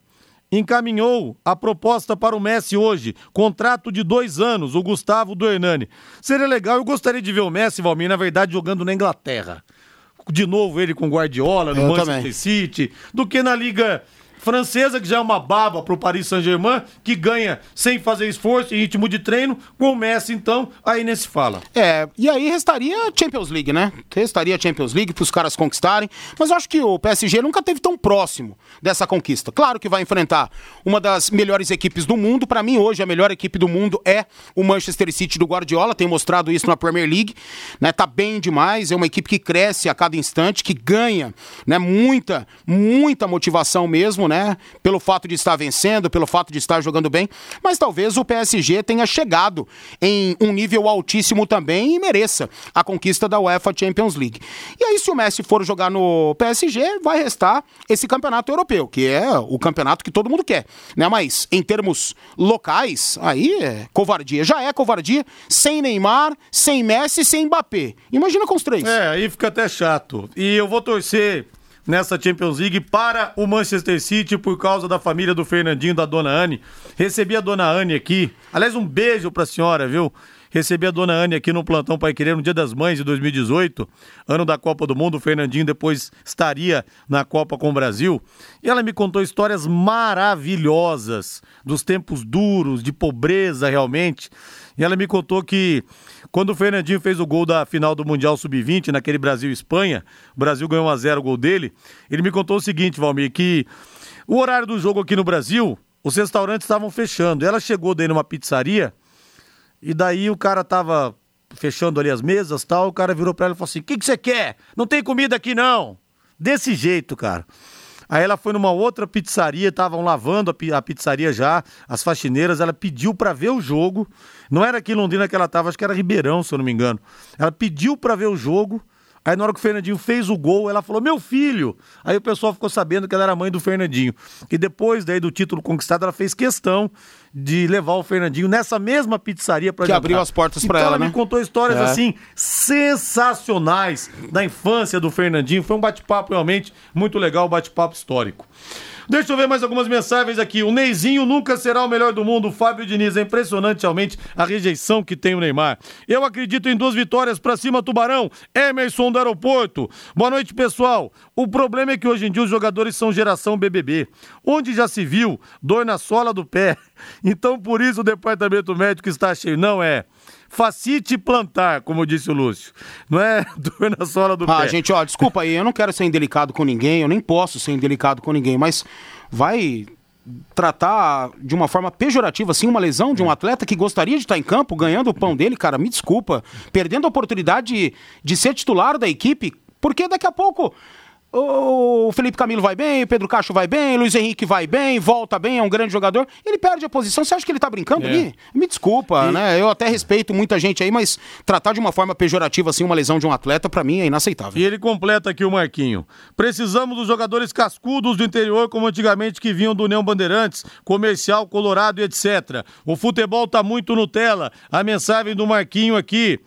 encaminhou a proposta para o Messi hoje, contrato de dois anos, o Gustavo do Hernani. Seria legal, eu gostaria de ver o Messi, Valmir, na verdade, jogando na Inglaterra. De novo ele com Guardiola, no Eu Manchester também. City, do que na Liga Francesa, que já é uma baba pro Paris Saint-Germain, que ganha sem fazer esforço e ritmo de treino, com o Messi, então, aí nem se fala. É, e aí restaria Champions League, né? Restaria Champions League para os caras conquistarem. Mas eu acho que o PSG nunca teve tão próximo dessa conquista. Claro que vai enfrentar uma das melhores equipes do mundo. Para mim, hoje, a melhor equipe do mundo é o Manchester City do Guardiola. Tem mostrado isso na Premier League. Né? Tá bem demais. É uma equipe que cresce a cada instante, que ganha né? muita, muita motivação mesmo, né? Pelo fato de estar vencendo, pelo fato de estar jogando bem. Mas talvez o PSG tenha chegado em um nível altíssimo também e mereça a conquista da UEFA Champions League. E aí, se o Messi for jogar no PSG, vai restar esse campeonato europeu, que é o campeonato que todo mundo quer, né? Mas em termos locais, aí é covardia. Já é covardia sem Neymar, sem Messi, sem Mbappé. Imagina com os três. É, aí fica até chato. E eu vou torcer nessa Champions League para o Manchester City por causa da família do Fernandinho, da dona Anne. Recebi a dona Anne aqui. Aliás, um beijo pra senhora, viu? Recebi a dona Anne aqui no Plantão Pai Querer no Dia das Mães de 2018, ano da Copa do Mundo. O Fernandinho depois estaria na Copa com o Brasil. E ela me contou histórias maravilhosas dos tempos duros, de pobreza realmente. E ela me contou que quando o Fernandinho fez o gol da final do Mundial Sub-20, naquele Brasil-Espanha, o Brasil ganhou 1x0 o gol dele, ele me contou o seguinte, Valmir, que o horário do jogo aqui no Brasil, os restaurantes estavam fechando. Ela chegou daí numa pizzaria e daí o cara tava fechando ali as mesas tal, o cara virou pra ela e falou assim, o que, que você quer? Não tem comida aqui não. Desse jeito, cara. Aí ela foi numa outra pizzaria, estavam lavando a, a pizzaria já, as faxineiras, ela pediu pra ver o jogo. Não era aqui em Londrina que ela tava, acho que era Ribeirão, se eu não me engano. Ela pediu pra ver o jogo. Aí na hora que o Fernandinho fez o gol, ela falou: Meu filho! Aí o pessoal ficou sabendo que ela era mãe do Fernandinho. E depois daí do título conquistado, ela fez questão de levar o Fernandinho nessa mesma pizzaria para Que abriu as portas então para ela, ela né? me contou histórias É. assim sensacionais da infância do Fernandinho. Foi um bate-papo realmente muito legal, bate-papo histórico. Deixa eu ver mais algumas mensagens aqui. O Neizinho nunca será o melhor do mundo. O Fábio Diniz é impressionante realmente a rejeição que tem o Neymar. Eu acredito em duas vitórias pra cima Tubarão. Emerson do aeroporto. Boa noite, pessoal. O problema é que hoje em dia os jogadores são geração BBB. Onde já se viu dor na sola do pé. Então por isso o departamento médico está cheio. Não é. Facite plantar, como disse o Lúcio. Não é dor na sola do Ah, pé. gente, ó, desculpa aí, eu não quero ser indelicado com ninguém, eu nem posso ser indelicado com ninguém, mas vai tratar de uma forma pejorativa, assim, uma lesão de um atleta que gostaria de estar em campo, ganhando o pão dele, cara, me desculpa, perdendo a oportunidade de, de ser titular da equipe, porque daqui a pouco o Felipe Camilo vai bem, o Pedro Cacho vai bem, o Luiz Henrique vai bem, volta bem, é um grande jogador, ele perde a posição, você acha que ele tá brincando É. ali? Me desculpa, né, eu até respeito muita gente aí, mas tratar de uma forma pejorativa, assim, uma lesão de um atleta, pra mim é inaceitável. E ele completa aqui o Marquinho. Precisamos dos jogadores cascudos do interior, como antigamente que vinham do União Bandeirantes, Comercial, Colorado e etc. O futebol tá muito Nutella. A mensagem do Marquinho aqui.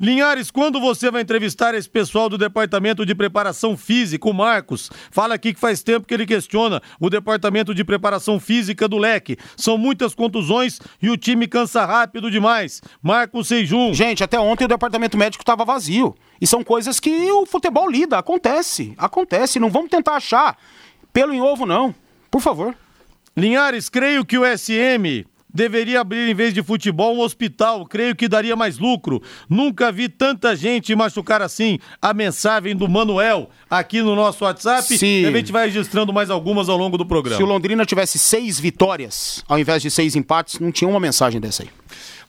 Linhares, quando você vai entrevistar esse pessoal do Departamento de Preparação Física, o Marcos? Fala aqui que faz tempo que ele questiona o Departamento de Preparação Física do Leque. São muitas contusões e o time cansa rápido demais. Marcos Seijum. Gente, até ontem o departamento médico estava vazio. E são coisas que o futebol lida. Acontece. Acontece. Não vamos tentar achar pelo em ovo, não. Por favor. Linhares, creio que o SM deveria abrir, em vez de futebol, um hospital. Creio que daria mais lucro. Nunca vi tanta gente machucar assim. A mensagem do Manuel aqui no nosso WhatsApp. Se- E a gente vai registrando mais algumas ao longo do programa. Se o Londrina tivesse seis vitórias ao invés de seis empates, não tinha uma mensagem dessa aí.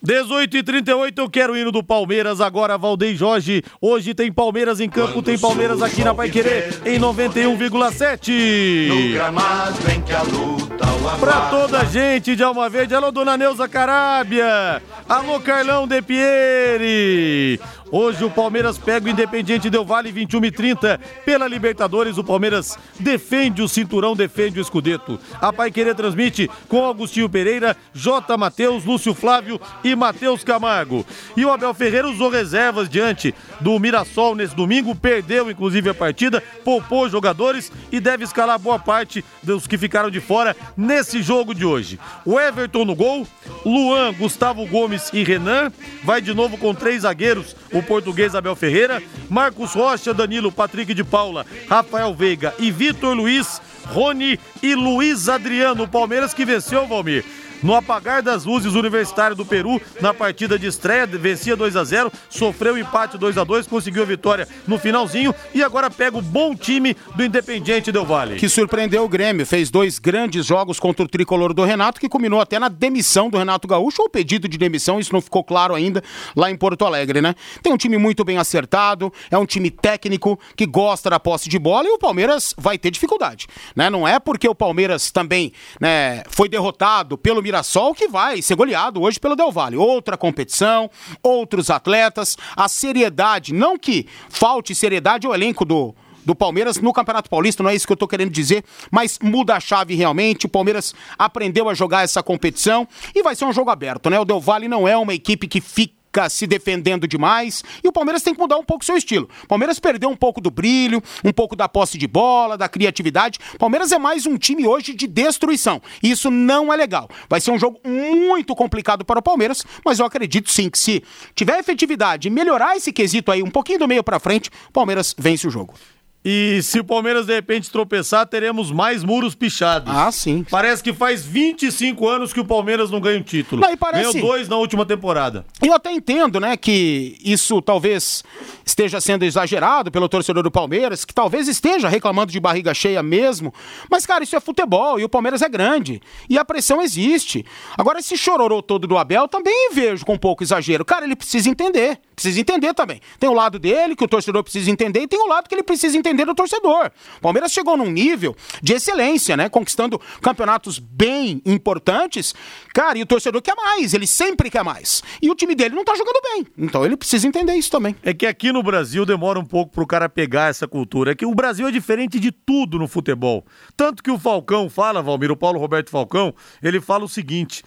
18 e 38 eu quero o hino do Palmeiras agora, Valdem Jorge. Hoje tem Palmeiras em campo, tem Palmeiras aqui na Pai Querer em 91,7. No gramado em que a luta o Pra toda a gente de Alma Verde, alô Dona Neuza Carábia, alô Carlão De Pieri. Hoje o Palmeiras pega o Independiente Del Vale 21 e 30 pela Libertadores. O Palmeiras defende o cinturão, defende o escudeto. A Pai Querer transmite com Agostinho Pereira, J. Matheus, Lúcio Flávio e Matheus Camargo. E o Abel Ferreira usou reservas diante do Mirassol nesse domingo, perdeu inclusive a partida, poupou jogadores e deve escalar boa parte dos que ficaram de fora nesse jogo de hoje. O Everton no gol, Luan, Gustavo Gomes e Renan. Vai de novo com três zagueiros, português Abel Ferreira, Marcos Rocha, Danilo, Patrick de Paula, Rafael Veiga e Vitor Luiz, Rony e Luiz Adriano. O Palmeiras que venceu, Valmir. No apagar das luzes, o Universitário do Peru, na partida de estreia, vencia 2 a 0 sofreu empate 2 a 2 conseguiu a vitória no finalzinho e agora pega o bom time do Independiente Del Vale. Que surpreendeu o Grêmio. Fez dois grandes jogos contra o tricolor do Renato, que culminou até na demissão do Renato Gaúcho, ou pedido de demissão, isso não ficou claro ainda lá em Porto Alegre, né? Tem um time muito bem acertado, é um time técnico que gosta da posse de bola e o Palmeiras vai ter dificuldade, né? Não é porque o Palmeiras também né, foi derrotado pelo Mirassol que vai ser goleado hoje pelo Del Valle. Outra competição, outros atletas, a seriedade, não que falte seriedade ao elenco do do Palmeiras no Campeonato Paulista, não é isso que eu tô querendo dizer, mas muda a chave realmente. O Palmeiras aprendeu a jogar essa competição e vai ser um jogo aberto, né? O Del Valle não é uma equipe que fica se defendendo demais e o Palmeiras tem que mudar um pouco o seu estilo. O Palmeiras perdeu um pouco do brilho, um pouco da posse de bola, da criatividade. O Palmeiras é mais um time hoje de destruição. E isso não é legal. Vai ser um jogo muito complicado para o Palmeiras, mas eu acredito sim que se tiver efetividade e melhorar esse quesito aí um pouquinho do meio para frente, o Palmeiras vence o jogo. E se o Palmeiras de repente tropeçar, teremos mais muros pichados. Ah, sim. Parece que faz 25 anos que o Palmeiras não ganha um título. Não, e parece- Ganhou dois na última temporada. Eu até entendo, né, que isso talvez esteja sendo exagerado pelo torcedor do Palmeiras, que talvez esteja reclamando de barriga cheia mesmo. Mas, cara, isso é futebol e o Palmeiras é grande. E a pressão existe. Agora, esse chororô todo do Abel também vejo com um pouco exagero. Cara, ele precisa entender. precisa entender também. Tem o lado dele, que o torcedor precisa entender, e tem o lado que ele precisa entender do torcedor. O Palmeiras chegou num nível de excelência, né? Conquistando campeonatos bem importantes. Cara, e o torcedor quer mais, ele sempre quer mais. E o time dele não tá jogando bem. Então ele precisa entender isso também. É que aqui no Brasil demora um pouco pro cara pegar essa cultura. É que o Brasil é diferente de tudo no futebol. Tanto que o Falcão fala, Valmir, o Paulo Roberto Falcão, ele fala o seguinte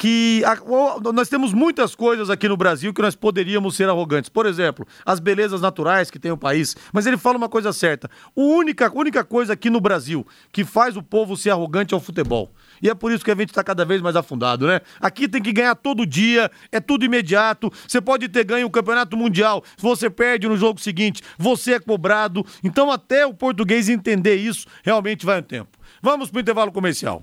que a, nós temos muitas coisas aqui no Brasil que nós poderíamos ser arrogantes. Por exemplo, as belezas naturais que tem o país. Mas ele fala uma coisa certa: a única, única coisa aqui no Brasil que faz o povo ser arrogante é o futebol. E é por isso que a gente está cada vez mais afundado, né? Aqui tem que ganhar todo dia, é tudo imediato. Você pode ter ganho o campeonato mundial, se você perde no jogo seguinte, você é cobrado. Então, até o português entender isso, realmente vai um tempo. Vamos para o intervalo comercial.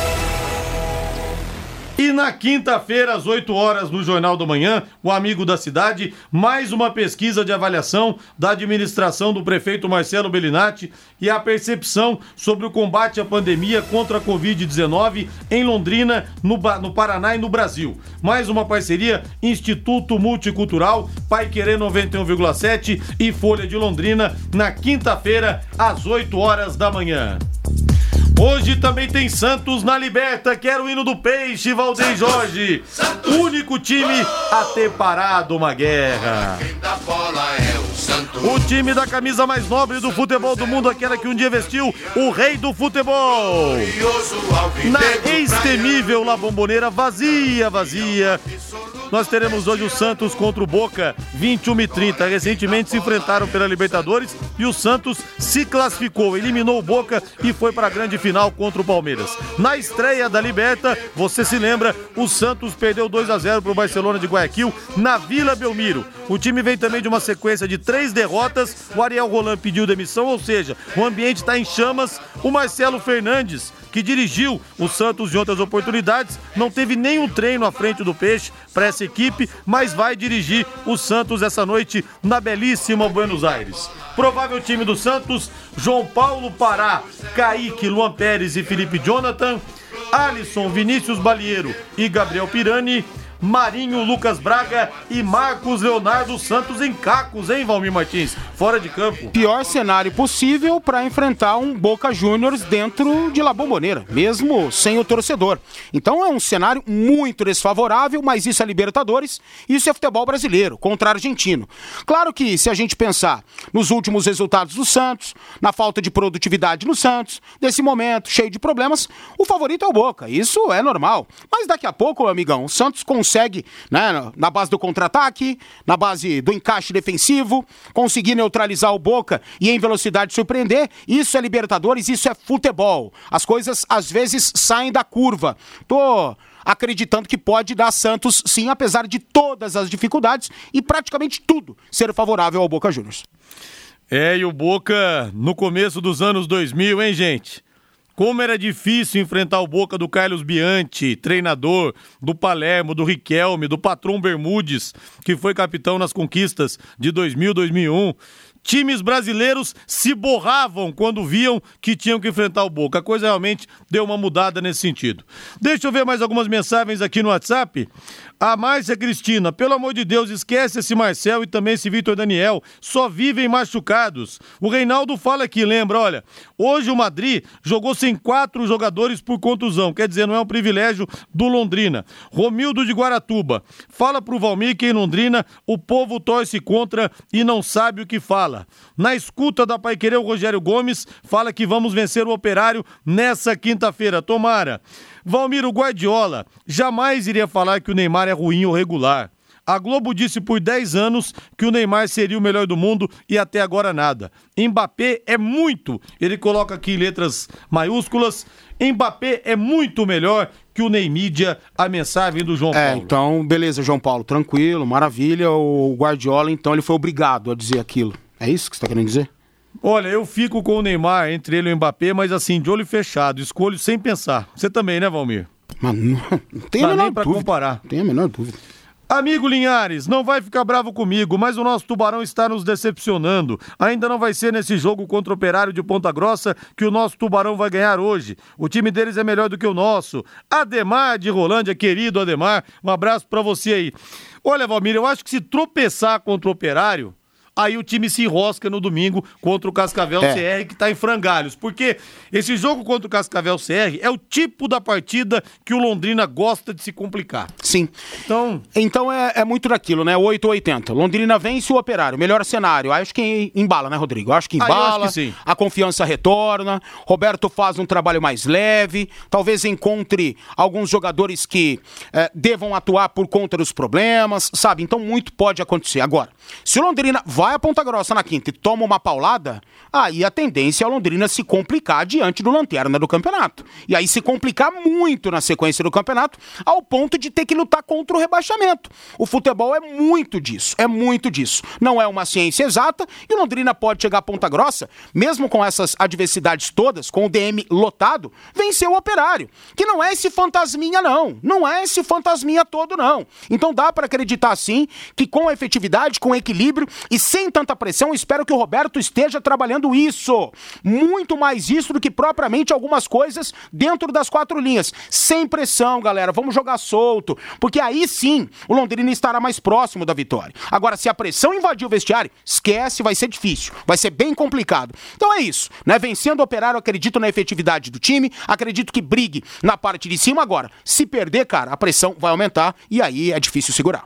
E na quinta-feira, às 8 horas, no Jornal do Manhã, o Amigo da Cidade, mais uma pesquisa de avaliação da administração do prefeito Marcelo Bellinati e a percepção sobre o combate à pandemia contra a Covid-19 em Londrina, no, no Paraná e no Brasil. Mais uma parceria Instituto Multicultural, Pai Querer 91,7 e Folha de Londrina, na quinta-feira, às 8 horas da manhã. Hoje também tem Santos na Liberta, que era o hino do Peixe, Valdeir Jorge. Santos. Único time a ter parado uma guerra. O time da camisa mais nobre do futebol do mundo, aquela que um dia vestiu o rei do futebol. Na extemível La Bomboneira, vazia, vazia. Nós teremos hoje o Santos contra o Boca, 21 e 30. Recentemente se enfrentaram pela Libertadores e o Santos se classificou, eliminou o Boca e foi para a grande final contra o Palmeiras. Na estreia da Liberta, você se lembra, o Santos perdeu 2 a 0 para o Barcelona de Guayaquil na Vila Belmiro. O time vem também de uma sequência de três derrotas. O Ariel Roland pediu demissão, ou seja, o ambiente está em chamas. O Marcelo Fernandes que dirigiu o Santos em outras oportunidades, não teve nenhum treino à frente do Peixe para essa equipe, mas vai dirigir o Santos essa noite na belíssima Buenos Aires. Provável time do Santos: João Paulo Pará, Kaique, Luan Pérez e Felipe Jonathan, Alisson, Vinícius Balieiro e Gabriel Pirani. Marinho, Lucas Braga e Marcos Leonardo Santos em cacos, hein, Valmir Martins? Fora de campo. Pior cenário possível para enfrentar um Boca Juniors dentro de La Bombonera, mesmo sem o torcedor. Então é um cenário muito desfavorável, mas isso é Libertadores, isso é futebol brasileiro, contra argentino. Claro que se a gente pensar nos últimos resultados do Santos, na falta de produtividade no Santos, desse momento cheio de problemas, o favorito é o Boca. Isso é normal. Mas daqui a pouco, amigão, o Santos consegue consegue, né, na base do contra-ataque, na base do encaixe defensivo, conseguir neutralizar o Boca e em velocidade surpreender. Isso é Libertadores, isso é futebol. As coisas às vezes saem da curva. Tô acreditando que pode dar Santos sim, apesar de todas as dificuldades e praticamente tudo ser favorável ao Boca Juniors. É, e o Boca no começo dos anos 2000, hein, gente? Como era difícil enfrentar o Boca do Carlos Bianchi, treinador do Palermo, do Riquelme, do Patrão Bermudes, que foi capitão nas conquistas de 2000, 2001 times brasileiros se borravam quando viam que tinham que enfrentar o Boca. A coisa realmente deu uma mudada nesse sentido. Deixa eu ver mais algumas mensagens aqui no WhatsApp. A Márcia Cristina, pelo amor de Deus, esquece esse Marcel e também esse Vitor Daniel. Só vivem machucados. O Reinaldo fala aqui, lembra, olha, hoje o Madrid jogou sem quatro jogadores por contusão. Quer dizer, não é um privilégio do Londrina. Romildo de Guaratuba, fala pro Valmir que em Londrina o povo torce contra e não sabe o que fala. Na escuta da Pai Querer, o Rogério Gomes fala que vamos vencer o operário nessa quinta-feira. Tomara. Valmiro Guardiola jamais iria falar que o Neymar é ruim ou regular. A Globo disse por 10 anos que o Neymar seria o melhor do mundo e até agora nada. Mbappé é muito, ele coloca aqui em letras maiúsculas, Mbappé é muito melhor que o Neymídia, a mensagem do João é, Paulo. Então, beleza, João Paulo, tranquilo, maravilha. O Guardiola, então, ele foi obrigado a dizer aquilo. É isso que você está querendo dizer? Olha, eu fico com o Neymar entre ele e o Mbappé, mas assim, de olho fechado, escolho sem pensar. Você também, né, Valmir? Mas não, não tem a menor nem pra dúvida. comparar. Tem a menor dúvida. Amigo Linhares, não vai ficar bravo comigo, mas o nosso Tubarão está nos decepcionando. Ainda não vai ser nesse jogo contra o Operário de Ponta Grossa que o nosso Tubarão vai ganhar hoje. O time deles é melhor do que o nosso. Ademar de Rolândia, querido Ademar, um abraço para você aí. Olha, Valmir, eu acho que se tropeçar contra o Operário, aí o time se enrosca no domingo contra o Cascavel é. CR, que está em frangalhos. Porque esse jogo contra o Cascavel CR é o tipo da partida que o Londrina gosta de se complicar. Sim. Então, então é, é muito daquilo, né? 8 ou 80. Londrina vence o operário. Melhor cenário. Acho que embala, né, Rodrigo? Acho que embala. Acho que a confiança retorna. Roberto faz um trabalho mais leve. Talvez encontre alguns jogadores que é, devam atuar por conta dos problemas, sabe? Então muito pode acontecer. Agora, se o Londrina vai a Ponta Grossa na quinta e toma uma paulada, aí a tendência é o Londrina se complicar diante do Lanterna do campeonato. E aí se complicar muito na sequência do campeonato, ao ponto de ter que lutar contra o rebaixamento. O futebol é muito disso, é muito disso. Não é uma ciência exata e Londrina pode chegar a Ponta Grossa, mesmo com essas adversidades todas, com o DM lotado, vencer o operário. Que não é esse fantasminha, não. Não é esse fantasminha todo, não. Então dá para acreditar sim que com efetividade, com equilíbrio e sem tanta pressão, espero que o Roberto esteja trabalhando isso. Muito mais isso do que propriamente algumas coisas dentro das quatro linhas. Sem pressão, galera. Vamos jogar solto. Porque aí sim o Londrina estará mais próximo da vitória. Agora, se a pressão invadir o vestiário, esquece, vai ser difícil. Vai ser bem complicado. Então é isso. Né? Vencendo o operário, acredito na efetividade do time. Acredito que brigue na parte de cima. Agora, se perder, cara, a pressão vai aumentar e aí é difícil segurar.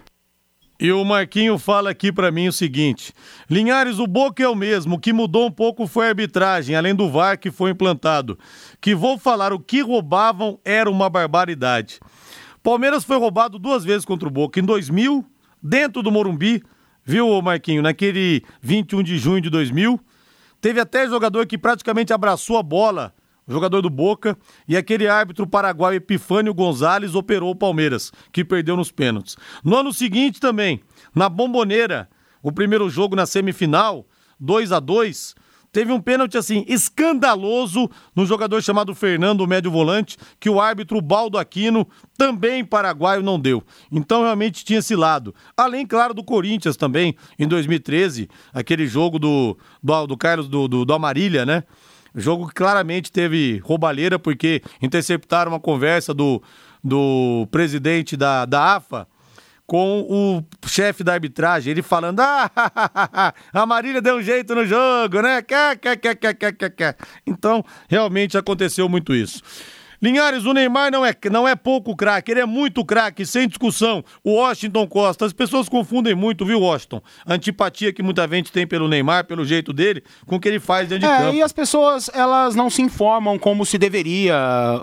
E o Marquinho fala aqui para mim o seguinte: Linhares, o Boca é o mesmo, o que mudou um pouco foi a arbitragem, além do VAR que foi implantado. Que vou falar, o que roubavam era uma barbaridade. Palmeiras foi roubado duas vezes contra o Boca, em 2000, dentro do Morumbi, viu, Marquinho, naquele 21 de junho de 2000. Teve até jogador que praticamente abraçou a bola jogador do Boca, e aquele árbitro paraguaio Epifânio Gonzalez operou o Palmeiras, que perdeu nos pênaltis. No ano seguinte também, na Bomboneira, o primeiro jogo na semifinal, 2 a 2 teve um pênalti assim escandaloso no jogador chamado Fernando, médio volante, que o árbitro Baldo Aquino, também paraguaio, não deu. Então realmente tinha esse lado. Além, claro, do Corinthians também, em 2013, aquele jogo do, do, do Carlos do, do, do Amarília, né? Jogo que claramente teve roubalheira, porque interceptaram uma conversa do, do presidente da, da AFA com o chefe da arbitragem, ele falando: Ah, a Marília deu um jeito no jogo, né? Então, realmente aconteceu muito isso. Linhares, o Neymar não é, não é pouco craque, ele é muito craque, sem discussão. O Washington Costa, as pessoas confundem muito, viu, Washington? A antipatia que muita gente tem pelo Neymar, pelo jeito dele, com o que ele faz dentro de é, campo. E as pessoas, elas não se informam como se deveria,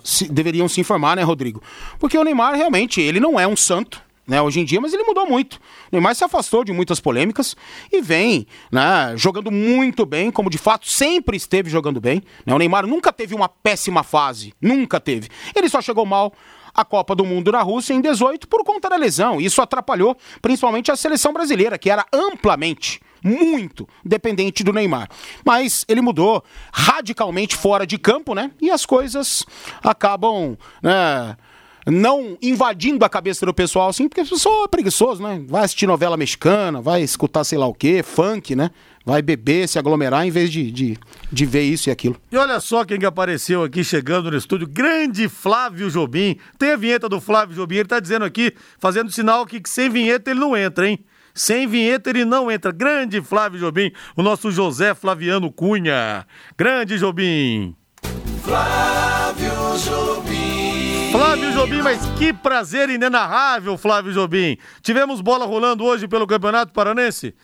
se, deveriam se informar, né, Rodrigo? Porque o Neymar, realmente, ele não é um santo, né, hoje em dia, mas ele mudou muito. O Neymar se afastou de muitas polêmicas e vem né, jogando muito bem, como de fato sempre esteve jogando bem. Né? O Neymar nunca teve uma péssima fase, nunca teve. Ele só chegou mal a Copa do Mundo na Rússia em 18 por conta da lesão. Isso atrapalhou principalmente a seleção brasileira, que era amplamente muito dependente do Neymar. Mas ele mudou radicalmente fora de campo, né? E as coisas acabam, né? Não invadindo a cabeça do pessoal assim, porque o pessoal é preguiçoso, né? Vai assistir novela mexicana, vai escutar sei lá o quê, funk, né? Vai beber, se aglomerar em vez de, de, de ver isso e aquilo. E olha só quem apareceu aqui chegando no estúdio, grande Flávio Jobim. Tem a vinheta do Flávio Jobim, ele tá dizendo aqui, fazendo sinal que sem vinheta ele não entra, hein? Sem vinheta ele não entra. Grande Flávio Jobim, o nosso José Flaviano Cunha. Grande Jobim. Flávio Jobim. Flávio Jobim, mas que prazer inenarrável, Flávio Jobim. Tivemos bola rolando hoje pelo Campeonato Paranense?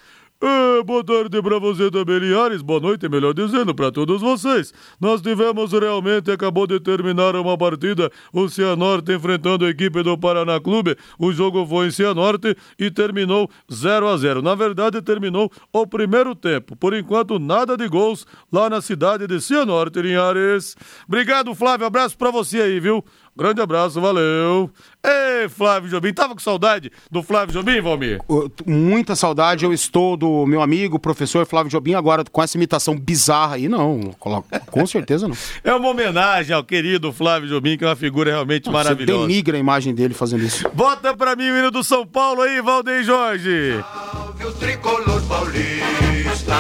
É, boa tarde para você também, Linhares. Boa noite, melhor dizendo, para todos vocês. Nós tivemos realmente, acabou de terminar uma partida, o Cianorte enfrentando a equipe do Paraná Clube. O jogo foi em Cianorte e terminou 0 a 0 Na verdade, terminou o primeiro tempo. Por enquanto, nada de gols lá na cidade de Cianorte, Linhares. Obrigado, Flávio. Abraço para você aí, viu? Grande abraço, valeu. Ei, Flávio Jobim, tava com saudade do Flávio Jobim, Valmir? Muita saudade, eu estou do meu amigo, professor Flávio Jobim, agora com essa imitação bizarra aí, não, com certeza não. É uma homenagem ao querido Flávio Jobim, que é uma figura realmente Você maravilhosa. denigra a imagem dele fazendo isso. Bota pra mim o hino do São Paulo aí, Valdeir Jorge. Salve o tricolor paulista,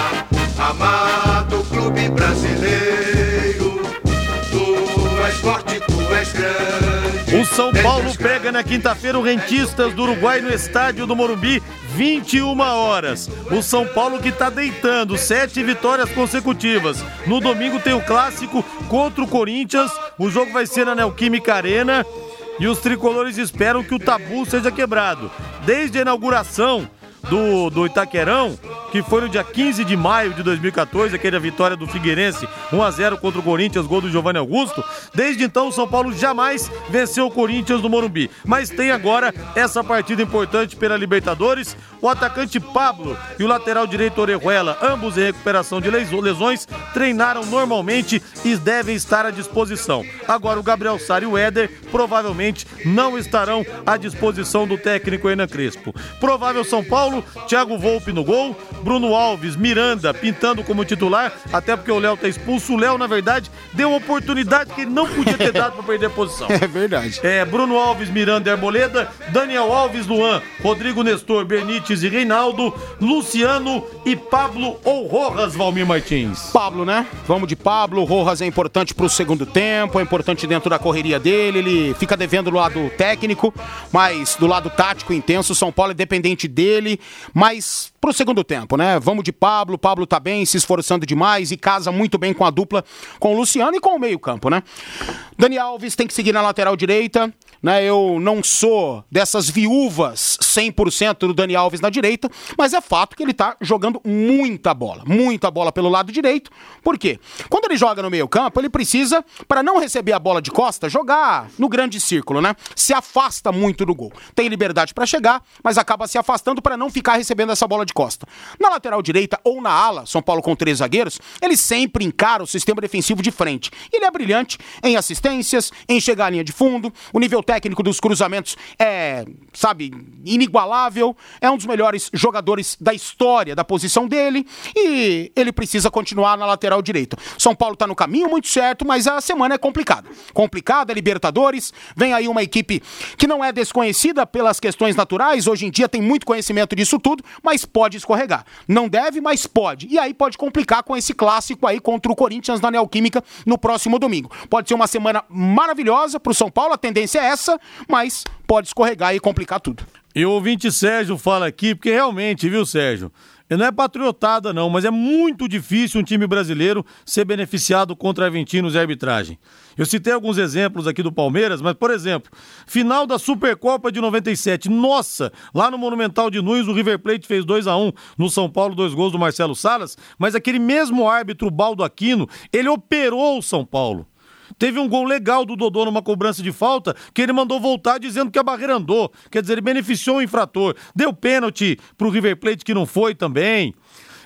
amado clube brasileiro. O São Paulo pega na quinta-feira o Rentistas do Uruguai no estádio do Morumbi, 21 horas. O São Paulo que tá deitando sete vitórias consecutivas. No domingo tem o clássico contra o Corinthians. O jogo vai ser na Neoquímica Arena. E os tricolores esperam que o tabu seja quebrado. Desde a inauguração do, do Itaquerão, que foi no dia 15 de maio de 2014, aquela vitória do Figueirense 1 a 0 contra o Corinthians, gol do Giovanni Augusto. Desde então, o São Paulo jamais venceu o Corinthians no Morumbi. Mas tem agora essa partida importante pela Libertadores. O atacante Pablo e o lateral direito Orejuela, ambos em recuperação de lesões, treinaram normalmente e devem estar à disposição. Agora, o Gabriel Sara e o Éder provavelmente não estarão à disposição do técnico Hernan Crespo. Provável São Paulo, Thiago Volpe no gol, Bruno Alves, Miranda pintando como titular, até porque o Léo tá expulso. O Léo, na verdade, deu uma oportunidade que ele não podia ter dado para perder a posição. É verdade. É, Bruno Alves, Miranda e Arboleda, Daniel Alves, Luan, Rodrigo Nestor, Benítez e Reinaldo, Luciano e Pablo ou Rojas, Valmir Martins. Pablo, né? Vamos de Pablo. O Rojas é importante pro segundo tempo, é importante dentro da correria dele. Ele fica devendo do lado técnico, mas do lado tático intenso, São Paulo é dependente dele. Mas pro segundo tempo, né? Vamos de Pablo. Pablo tá bem, se esforçando demais e casa muito bem com a dupla com o Luciano e com o meio-campo, né? Dani Alves tem que seguir na lateral direita, né? Eu não sou dessas viúvas 100% do Dani Alves na direita, mas é fato que ele tá jogando muita bola, muita bola pelo lado direito. Por quê? Quando ele joga no meio-campo, ele precisa, para não receber a bola de costa, jogar no grande círculo, né? Se afasta muito do gol. Tem liberdade para chegar, mas acaba se afastando para não ficar recebendo essa bola de costa. Na lateral direita ou na ala, São Paulo com três zagueiros, ele sempre encara o sistema defensivo de frente. Ele é brilhante em assistências, em chegar à linha de fundo, o nível técnico dos cruzamentos é, sabe, inigualável, é um dos melhores jogadores da história da posição dele e ele precisa continuar na lateral direita. São Paulo tá no caminho muito certo, mas a semana é complicada. Complicada, Libertadores, vem aí uma equipe que não é desconhecida pelas questões naturais, hoje em dia tem muito conhecimento disso tudo, mas pode escorregar. Não deve, mas pode. E aí pode complicar com esse clássico aí contra o Corinthians na Neoquímica no próximo domingo. Pode ser uma semana maravilhosa pro São Paulo, a tendência é essa, mas pode escorregar e complicar tudo. E o ouvinte Sérgio fala aqui, porque realmente, viu, Sérgio? Não é patriotada, não, mas é muito difícil um time brasileiro ser beneficiado contra argentinos e arbitragem. Eu citei alguns exemplos aqui do Palmeiras, mas, por exemplo, final da Supercopa de 97. Nossa, lá no Monumental de Nunes, o River Plate fez 2 a 1 no São Paulo, dois gols do Marcelo Salas, mas aquele mesmo árbitro, Baldo Aquino, ele operou o São Paulo. Teve um gol legal do Dodô numa cobrança de falta que ele mandou voltar dizendo que a barreira andou. Quer dizer, ele beneficiou o infrator. Deu pênalti pro River Plate que não foi também.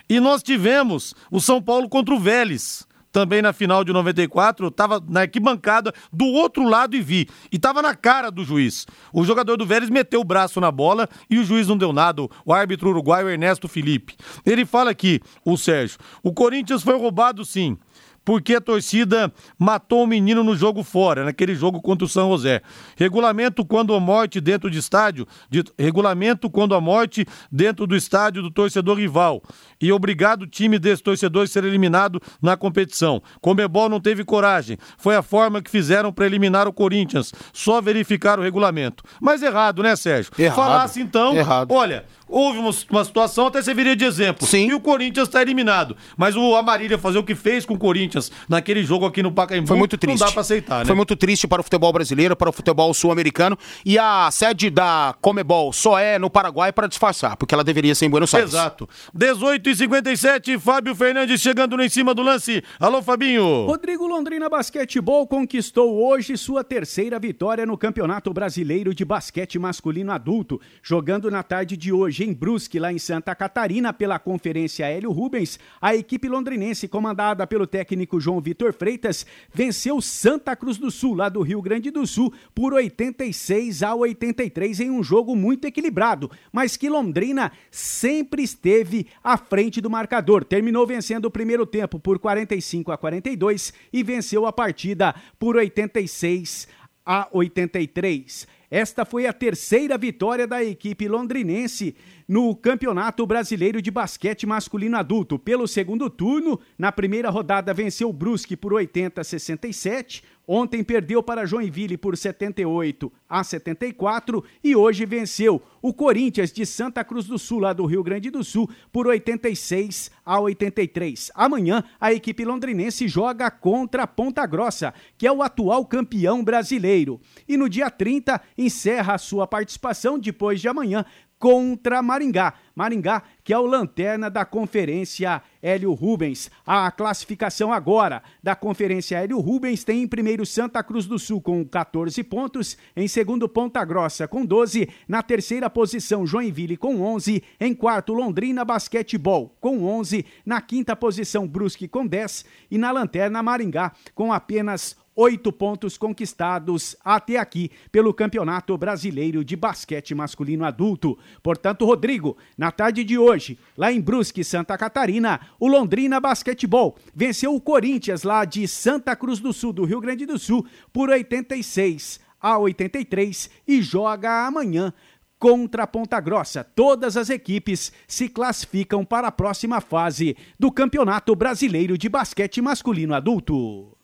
E nós tivemos o São Paulo contra o Vélez. Também na final de 94, eu tava na arquibancada do outro lado e vi. E tava na cara do juiz. O jogador do Vélez meteu o braço na bola e o juiz não deu nada. O árbitro uruguaio Ernesto Felipe. Ele fala aqui, o Sérgio, o Corinthians foi roubado sim porque a torcida matou o menino no jogo fora, naquele jogo contra o São José. Regulamento quando a morte dentro de estádio, de, regulamento quando a morte dentro do estádio do torcedor rival e obrigado o time desse torcedor a ser eliminado na competição. Comebol não teve coragem, foi a forma que fizeram para eliminar o Corinthians, só verificar o regulamento. Mas errado, né, Sérgio? Errado. Falasse então, Errado. olha, houve uma, uma situação, até serviria de exemplo. Sim. E o Corinthians está eliminado. Mas o Amarília fazer o que fez com o Corinthians naquele jogo aqui no Pacaembu, Foi muito triste. não dá para aceitar, né? Foi muito triste para o futebol brasileiro, para o futebol sul-americano. E a sede da Comebol só é no Paraguai para disfarçar, porque ela deveria ser em Buenos Aires. Exato. 18 e 57 Fábio Fernandes chegando no em cima do lance. Alô, Fabinho. Rodrigo Londrina Basquetebol conquistou hoje sua terceira vitória no Campeonato Brasileiro de Basquete Masculino Adulto, jogando na tarde de hoje em Brusque, lá em Santa Catarina, pela Conferência Hélio Rubens. A equipe londrinense, comandada pelo técnico técnico João Vitor Freitas, venceu Santa Cruz do Sul, lá do Rio Grande do Sul, por 86 a 83 em um jogo muito equilibrado, mas que Londrina sempre esteve à frente do marcador. Terminou vencendo o primeiro tempo por 45 a 42 e venceu a partida por 86 a 83. Esta foi a terceira vitória da equipe londrinense no Campeonato Brasileiro de Basquete Masculino Adulto. Pelo segundo turno, na primeira rodada venceu o Brusque por 80 a 67, Ontem perdeu para Joinville por 78 a 74 e hoje venceu o Corinthians de Santa Cruz do Sul, lá do Rio Grande do Sul, por 86 a 83. Amanhã a equipe londrinense joga contra Ponta Grossa, que é o atual campeão brasileiro. E no dia 30 encerra a sua participação depois de amanhã contra Maringá. Maringá, que é o lanterna da Conferência Hélio Rubens. A classificação agora da Conferência Hélio Rubens tem em primeiro Santa Cruz do Sul com 14 pontos, em segundo Ponta Grossa com 12, na terceira posição Joinville com 11, em quarto Londrina Basquetebol com 11, na quinta posição Brusque com 10 e na lanterna Maringá com apenas oito pontos conquistados até aqui pelo Campeonato Brasileiro de Basquete Masculino Adulto. Portanto, Rodrigo, na tarde de hoje, lá em Brusque, Santa Catarina, o Londrina Basquetebol venceu o Corinthians lá de Santa Cruz do Sul, do Rio Grande do Sul, por 86 a 83 e joga amanhã contra Ponta Grossa. Todas as equipes se classificam para a próxima fase do Campeonato Brasileiro de Basquete Masculino Adulto.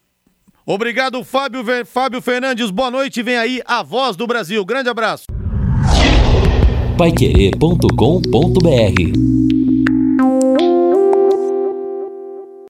Obrigado, Fábio, Fábio Fernandes. Boa noite. Vem aí a voz do Brasil. Grande abraço. Paiquerê.com.br